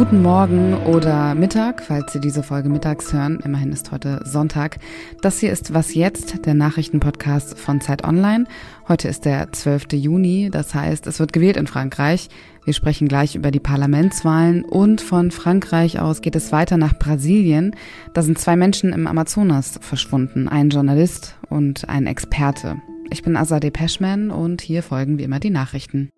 Guten Morgen oder Mittag, falls Sie diese Folge mittags hören. Immerhin ist heute Sonntag. Das hier ist Was jetzt, der Nachrichtenpodcast von Zeit Online. Heute ist der 12. Juni, das heißt, es wird gewählt in Frankreich. Wir sprechen gleich über die Parlamentswahlen und von Frankreich aus geht es weiter nach Brasilien. Da sind zwei Menschen im Amazonas verschwunden, ein Journalist und ein Experte. Ich bin Azadeh Peschman und hier folgen wie immer die Nachrichten.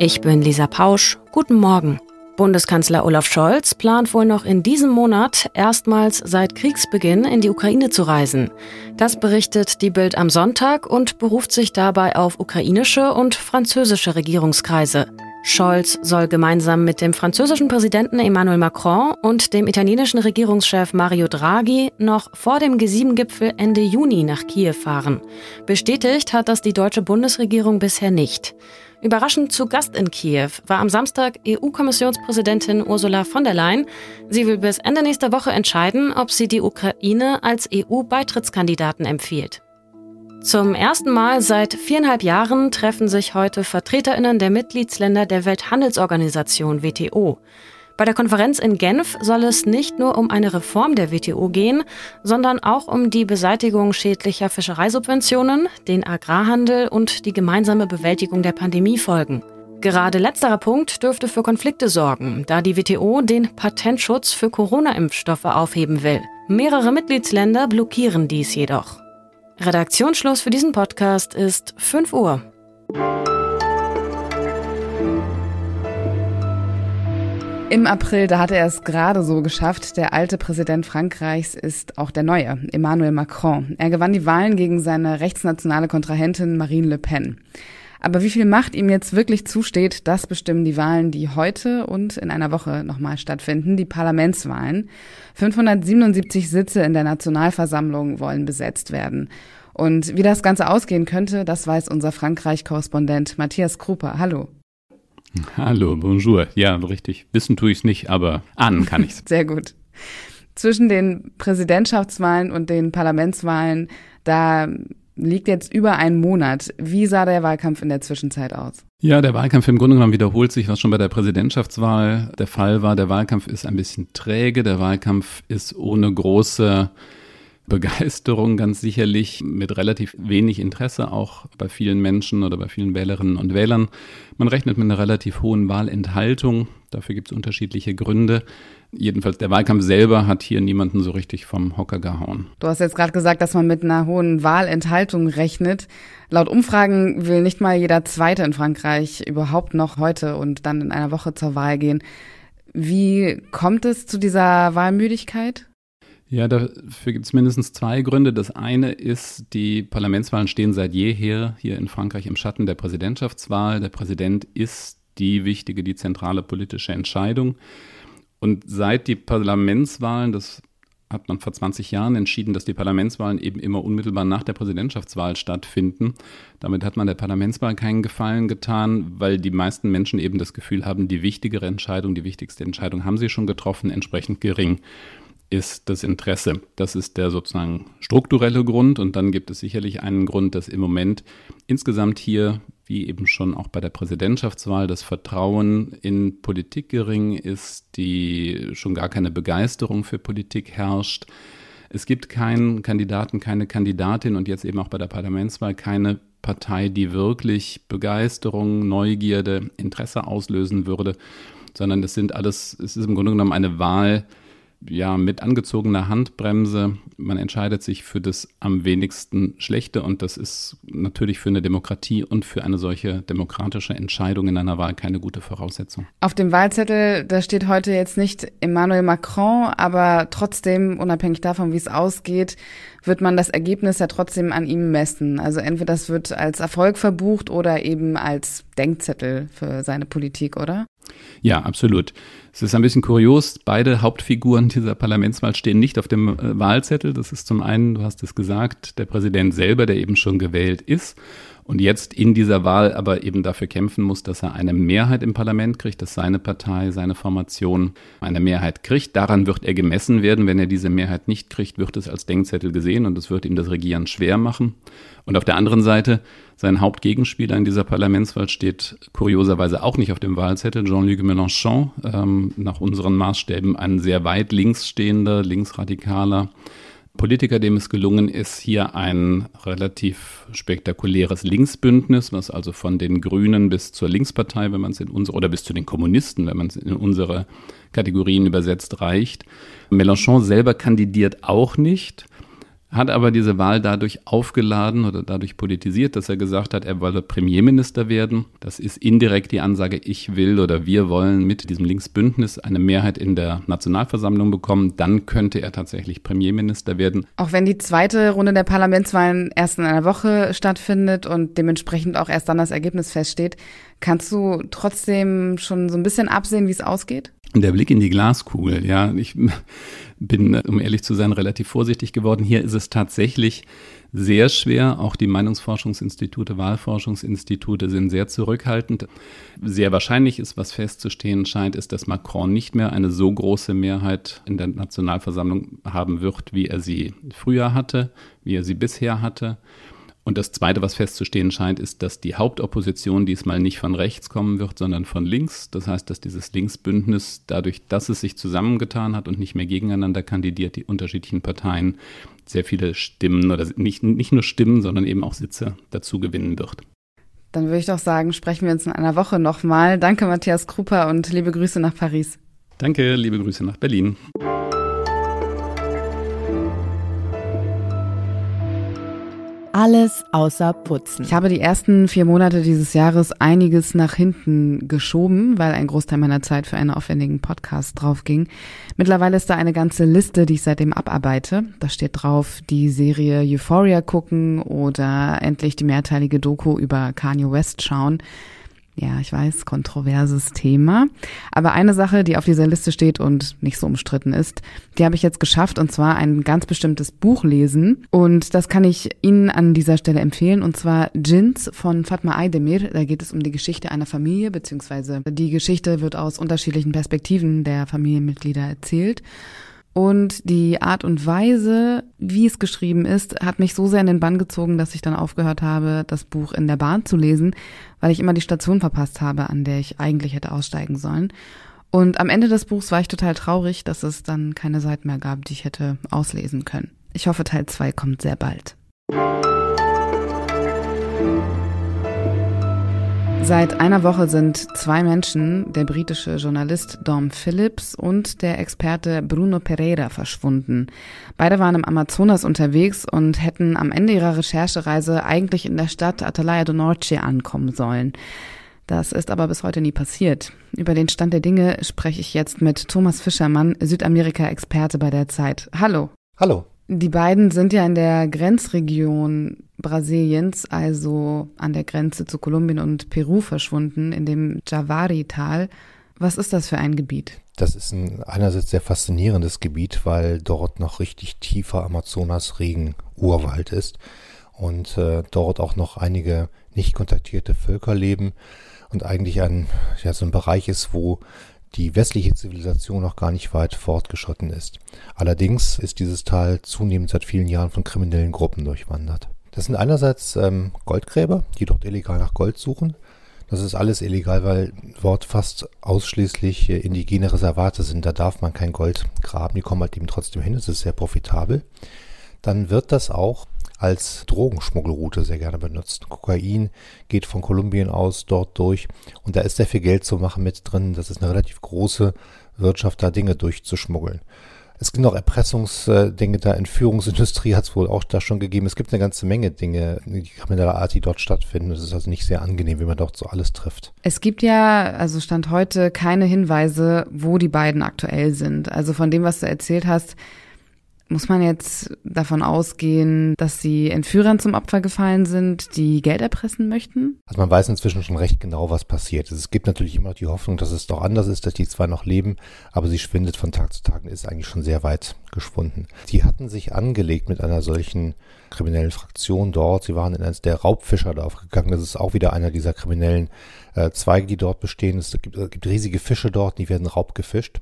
Ich bin Lisa Pausch. Guten Morgen. Bundeskanzler Olaf Scholz plant wohl noch in diesem Monat erstmals seit Kriegsbeginn in die Ukraine zu reisen. Das berichtet die Bild am Sonntag und beruft sich dabei auf ukrainische und französische Regierungskreise. Scholz soll gemeinsam mit dem französischen Präsidenten Emmanuel Macron und dem italienischen Regierungschef Mario Draghi noch vor dem G7-Gipfel Ende Juni nach Kiew fahren. Bestätigt hat das die deutsche Bundesregierung bisher nicht. Überraschend zu Gast in Kiew war am Samstag EU-Kommissionspräsidentin Ursula von der Leyen. Sie will bis Ende nächster Woche entscheiden, ob sie die Ukraine als EU-Beitrittskandidaten empfiehlt. Zum ersten Mal seit viereinhalb Jahren treffen sich heute Vertreterinnen der Mitgliedsländer der Welthandelsorganisation WTO. Bei der Konferenz in Genf soll es nicht nur um eine Reform der WTO gehen, sondern auch um die Beseitigung schädlicher Fischereisubventionen, den Agrarhandel und die gemeinsame Bewältigung der Pandemiefolgen. Gerade letzterer Punkt dürfte für Konflikte sorgen, da die WTO den Patentschutz für Corona-Impfstoffe aufheben will. Mehrere Mitgliedsländer blockieren dies jedoch. Redaktionsschluss für diesen Podcast ist 5 Uhr. Im April, da hatte er es gerade so geschafft, der alte Präsident Frankreichs ist auch der neue, Emmanuel Macron. Er gewann die Wahlen gegen seine rechtsnationale Kontrahentin Marine Le Pen. Aber wie viel Macht ihm jetzt wirklich zusteht, das bestimmen die Wahlen, die heute und in einer Woche nochmal stattfinden, die Parlamentswahlen. 577 Sitze in der Nationalversammlung wollen besetzt werden. Und wie das Ganze ausgehen könnte, das weiß unser Frankreich-Korrespondent Matthias Kruper. Hallo. Hallo, bonjour. Ja, richtig. Wissen tue ich es nicht, aber ahnen kann ich es. Sehr gut. Zwischen den Präsidentschaftswahlen und den Parlamentswahlen, da liegt jetzt über einen Monat. Wie sah der Wahlkampf in der Zwischenzeit aus? Ja, der Wahlkampf im Grunde genommen wiederholt sich, was schon bei der Präsidentschaftswahl der Fall war. Der Wahlkampf ist ein bisschen träge. Der Wahlkampf ist ohne große Begeisterung ganz sicherlich, mit relativ wenig Interesse auch bei vielen Menschen oder bei vielen Wählerinnen und Wählern. Man rechnet mit einer relativ hohen Wahlenthaltung. Dafür gibt es unterschiedliche Gründe. Jedenfalls der Wahlkampf selber hat hier niemanden so richtig vom Hocker gehauen. Du hast jetzt gerade gesagt, dass man mit einer hohen Wahlenthaltung rechnet. Laut Umfragen will nicht mal jeder Zweite in Frankreich überhaupt noch heute und dann in einer Woche zur Wahl gehen. Wie kommt es zu dieser Wahlmüdigkeit? Ja, dafür gibt es mindestens zwei Gründe. Das eine ist, die Parlamentswahlen stehen seit jeher hier in Frankreich im Schatten der Präsidentschaftswahl. Der Präsident ist die wichtige, die zentrale politische Entscheidung. Und seit die Parlamentswahlen, das hat man vor 20 Jahren entschieden, dass die Parlamentswahlen eben immer unmittelbar nach der Präsidentschaftswahl stattfinden. Damit hat man der Parlamentswahl keinen Gefallen getan, weil die meisten Menschen eben das Gefühl haben, die wichtigere Entscheidung, die wichtigste Entscheidung haben sie schon getroffen, entsprechend gering ist das Interesse. Das ist der sozusagen strukturelle Grund. Und dann gibt es sicherlich einen Grund, dass im Moment insgesamt hier, wie eben schon auch bei der Präsidentschaftswahl, das Vertrauen in Politik gering ist, die schon gar keine Begeisterung für Politik herrscht. Es gibt keinen Kandidaten, keine Kandidatin und jetzt eben auch bei der Parlamentswahl keine Partei, die wirklich Begeisterung, Neugierde, Interesse auslösen würde, sondern es sind alles, es ist im Grunde genommen eine Wahl, ja, mit angezogener Handbremse. Man entscheidet sich für das am wenigsten Schlechte und das ist natürlich für eine Demokratie und für eine solche demokratische Entscheidung in einer Wahl keine gute Voraussetzung. Auf dem Wahlzettel, da steht heute jetzt nicht Emmanuel Macron, aber trotzdem, unabhängig davon, wie es ausgeht, wird man das Ergebnis ja trotzdem an ihm messen. Also entweder das wird als Erfolg verbucht oder eben als Denkzettel für seine Politik, oder? Ja, absolut. Es ist ein bisschen kurios, beide Hauptfiguren dieser Parlamentswahl stehen nicht auf dem äh, Wahlzettel. Das ist zum einen, du hast es gesagt, der Präsident selber, der eben schon gewählt ist. Und jetzt in dieser Wahl aber eben dafür kämpfen muss, dass er eine Mehrheit im Parlament kriegt, dass seine Partei, seine Formation eine Mehrheit kriegt. Daran wird er gemessen werden. Wenn er diese Mehrheit nicht kriegt, wird es als Denkzettel gesehen und es wird ihm das Regieren schwer machen. Und auf der anderen Seite, sein Hauptgegenspieler in dieser Parlamentswahl steht kurioserweise auch nicht auf dem Wahlzettel, Jean-Luc Mélenchon, ähm, nach unseren Maßstäben ein sehr weit links stehender, linksradikaler Politiker, dem es gelungen ist, hier ein relativ spektakuläres Linksbündnis, was also von den Grünen bis zur Linkspartei, wenn man es in unsere, oder bis zu den Kommunisten, wenn man es in unsere Kategorien übersetzt, reicht. Mélenchon selber kandidiert auch nicht hat aber diese Wahl dadurch aufgeladen oder dadurch politisiert, dass er gesagt hat, er wolle Premierminister werden. Das ist indirekt die Ansage, ich will oder wir wollen mit diesem Linksbündnis eine Mehrheit in der Nationalversammlung bekommen. Dann könnte er tatsächlich Premierminister werden. Auch wenn die zweite Runde der Parlamentswahlen erst in einer Woche stattfindet und dementsprechend auch erst dann das Ergebnis feststeht, kannst du trotzdem schon so ein bisschen absehen, wie es ausgeht? Der Blick in die Glaskugel, ja. Ich bin, um ehrlich zu sein, relativ vorsichtig geworden. Hier ist es tatsächlich sehr schwer. Auch die Meinungsforschungsinstitute, Wahlforschungsinstitute sind sehr zurückhaltend. Sehr wahrscheinlich ist, was festzustehen scheint, ist, dass Macron nicht mehr eine so große Mehrheit in der Nationalversammlung haben wird, wie er sie früher hatte, wie er sie bisher hatte. Und das Zweite, was festzustehen scheint, ist, dass die Hauptopposition diesmal nicht von rechts kommen wird, sondern von links. Das heißt, dass dieses Linksbündnis, dadurch, dass es sich zusammengetan hat und nicht mehr gegeneinander kandidiert, die unterschiedlichen Parteien sehr viele Stimmen oder nicht, nicht nur Stimmen, sondern eben auch Sitze dazu gewinnen wird. Dann würde ich doch sagen, sprechen wir uns in einer Woche nochmal. Danke, Matthias Kruper, und liebe Grüße nach Paris. Danke, liebe Grüße nach Berlin. Alles außer Putzen. Ich habe die ersten vier Monate dieses Jahres einiges nach hinten geschoben, weil ein Großteil meiner Zeit für einen aufwendigen Podcast drauf ging. Mittlerweile ist da eine ganze Liste, die ich seitdem abarbeite. Da steht drauf, die Serie Euphoria gucken oder endlich die mehrteilige Doku über Kanye West schauen. Ja, ich weiß, kontroverses Thema. Aber eine Sache, die auf dieser Liste steht und nicht so umstritten ist, die habe ich jetzt geschafft und zwar ein ganz bestimmtes Buch lesen. Und das kann ich Ihnen an dieser Stelle empfehlen und zwar Jins von Fatma Aydemir. Da geht es um die Geschichte einer Familie, beziehungsweise die Geschichte wird aus unterschiedlichen Perspektiven der Familienmitglieder erzählt. Und die Art und Weise, wie es geschrieben ist, hat mich so sehr in den Bann gezogen, dass ich dann aufgehört habe, das Buch in der Bahn zu lesen, weil ich immer die Station verpasst habe, an der ich eigentlich hätte aussteigen sollen. Und am Ende des Buchs war ich total traurig, dass es dann keine Seiten mehr gab, die ich hätte auslesen können. Ich hoffe, Teil 2 kommt sehr bald. Seit einer Woche sind zwei Menschen, der britische Journalist Dom Phillips und der Experte Bruno Pereira, verschwunden. Beide waren im Amazonas unterwegs und hätten am Ende ihrer Recherchereise eigentlich in der Stadt Atalaya do Norte ankommen sollen. Das ist aber bis heute nie passiert. Über den Stand der Dinge spreche ich jetzt mit Thomas Fischermann, Südamerika-Experte bei der Zeit. Hallo. Hallo. Die beiden sind ja in der Grenzregion Brasiliens, also an der Grenze zu Kolumbien und Peru verschwunden, in dem Javari-Tal. Was ist das für ein Gebiet? Das ist ein einerseits sehr faszinierendes Gebiet, weil dort noch richtig tiefer Amazonas-Regen Urwald ist und äh, dort auch noch einige nicht kontaktierte Völker leben und eigentlich ein, ja, so ein Bereich ist, wo die westliche Zivilisation noch gar nicht weit fortgeschritten ist. Allerdings ist dieses Tal zunehmend seit vielen Jahren von kriminellen Gruppen durchwandert. Das sind einerseits ähm, Goldgräber, die dort illegal nach Gold suchen. Das ist alles illegal, weil dort fast ausschließlich äh, indigene Reservate sind. Da darf man kein Gold graben. Die kommen halt eben trotzdem hin. Es ist sehr profitabel. Dann wird das auch als Drogenschmuggelroute sehr gerne benutzt. Kokain geht von Kolumbien aus dort durch und da ist sehr viel Geld zu machen mit drin. Das ist eine relativ große Wirtschaft, da Dinge durchzuschmuggeln. Es gibt noch Erpressungsdinge, da Entführungsindustrie hat es wohl auch da schon gegeben. Es gibt eine ganze Menge Dinge, die krimineller Art, die dort stattfinden. Es ist also nicht sehr angenehm, wie man dort so alles trifft. Es gibt ja, also Stand heute, keine Hinweise, wo die beiden aktuell sind. Also von dem, was du erzählt hast, Muss man jetzt davon ausgehen, dass sie Entführern zum Opfer gefallen sind, die Geld erpressen möchten? Also man weiß inzwischen schon recht genau, was passiert ist. Es gibt natürlich immer noch die Hoffnung, dass es doch anders ist, dass die zwei noch leben, aber sie schwindet von Tag zu Tag und ist eigentlich schon sehr weit geschwunden. Sie hatten sich angelegt mit einer solchen kriminellen Fraktion dort. Sie waren in eines der Raubfischerdorf gegangen. Das ist auch wieder einer dieser kriminellen äh, Zweige, die dort bestehen. Es gibt, es gibt riesige Fische dort, die werden raubgefischt.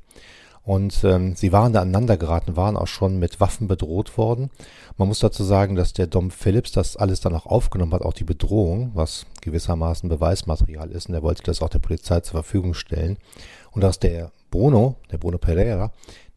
Und ähm, sie waren da aneinander geraten, waren auch schon mit Waffen bedroht worden. Man muss dazu sagen, dass der Dom Phillips das alles dann auch aufgenommen hat, auch die Bedrohung, was gewissermaßen Beweismaterial ist. Und er wollte das auch der Polizei zur Verfügung stellen. Und dass der Bruno, der Bruno Pereira,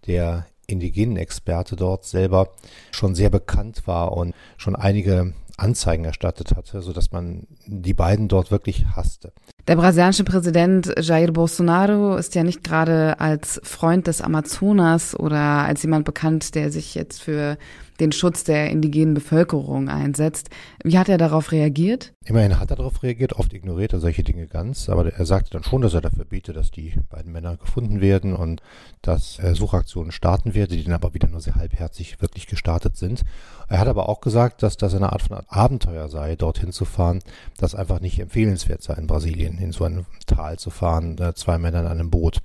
der indigenen Experte dort selber schon sehr bekannt war und schon einige Anzeigen erstattet hatte, sodass man die beiden dort wirklich hasste. Der brasilianische Präsident Jair Bolsonaro ist ja nicht gerade als Freund des Amazonas oder als jemand bekannt, der sich jetzt für den Schutz der indigenen Bevölkerung einsetzt. Wie hat er darauf reagiert? Immerhin hat er darauf reagiert, oft ignoriert er solche Dinge ganz, aber er sagte dann schon, dass er dafür bietet, dass die beiden Männer gefunden werden und dass er Suchaktionen starten werde, die dann aber wieder nur sehr halbherzig wirklich gestartet sind. Er hat aber auch gesagt, dass das eine Art von Abenteuer sei, dorthin zu fahren, das einfach nicht empfehlenswert sei in Brasilien, in so ein Tal zu fahren, äh, zwei Männer in einem Boot.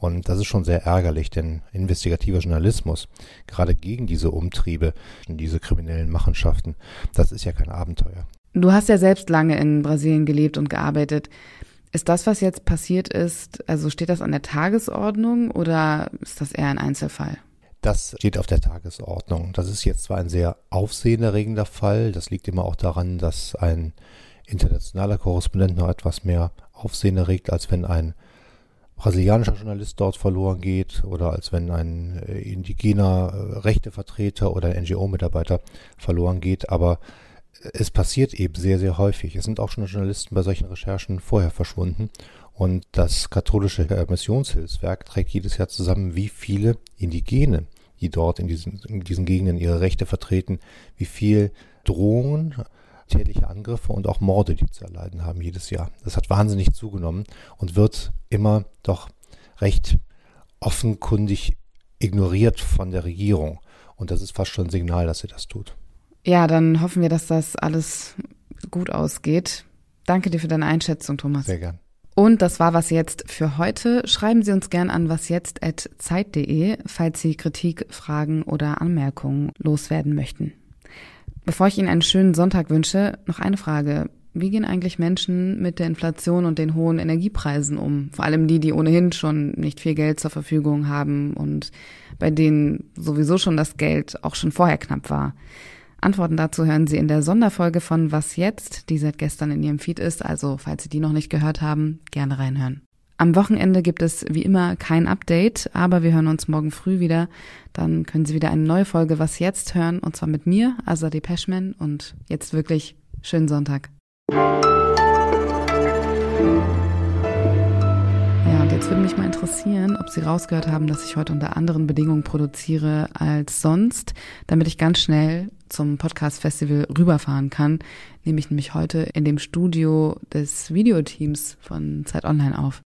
Und das ist schon sehr ärgerlich, denn investigativer Journalismus, gerade gegen diese Umtriebe, diese kriminellen Machenschaften, das ist ja kein Abenteuer. Du hast ja selbst lange in Brasilien gelebt und gearbeitet. Ist das, was jetzt passiert ist, also steht das an der Tagesordnung oder ist das eher ein Einzelfall? Das steht auf der Tagesordnung. Das ist jetzt zwar ein sehr aufsehenerregender Fall. Das liegt immer auch daran, dass ein internationaler Korrespondent noch etwas mehr Aufsehen erregt, als wenn ein brasilianischer Journalist dort verloren geht oder als wenn ein äh, indigener äh, Rechtevertreter oder NGO-Mitarbeiter verloren geht. Aber es passiert eben sehr, sehr häufig. Es sind auch schon Journalisten bei solchen Recherchen vorher verschwunden. Und das katholische Missionshilfswerk trägt jedes Jahr zusammen, wie viele Indigene, die dort in diesen, in diesen Gegenden ihre Rechte vertreten, wie viel Drohungen, tätliche Angriffe und auch Morde, die zu erleiden haben jedes Jahr. Das hat wahnsinnig zugenommen und wird immer doch recht offenkundig ignoriert von der Regierung. Und das ist fast schon ein Signal, dass sie das tut. Ja, dann hoffen wir, dass das alles gut ausgeht. Danke dir für deine Einschätzung, Thomas. Sehr gern. Und das war was jetzt für heute. Schreiben Sie uns gern an wasjetzt.zeit.de, falls Sie Kritik, Fragen oder Anmerkungen loswerden möchten. Bevor ich Ihnen einen schönen Sonntag wünsche, noch eine Frage. Wie gehen eigentlich Menschen mit der Inflation und den hohen Energiepreisen um? Vor allem die, die ohnehin schon nicht viel Geld zur Verfügung haben und bei denen sowieso schon das Geld auch schon vorher knapp war. Antworten dazu hören Sie in der Sonderfolge von Was jetzt, die seit gestern in Ihrem Feed ist, also falls Sie die noch nicht gehört haben, gerne reinhören. Am Wochenende gibt es wie immer kein Update, aber wir hören uns morgen früh wieder. Dann können Sie wieder eine neue Folge Was jetzt hören und zwar mit mir, Azadeh Peschman und jetzt wirklich schönen Sonntag. Ja, und jetzt würde mich mal interessieren, ob Sie rausgehört haben, dass ich heute unter anderen Bedingungen produziere als sonst, damit ich ganz schnell zum Podcast Festival rüberfahren kann, nehme ich nämlich heute in dem Studio des Videoteams von Zeit Online auf.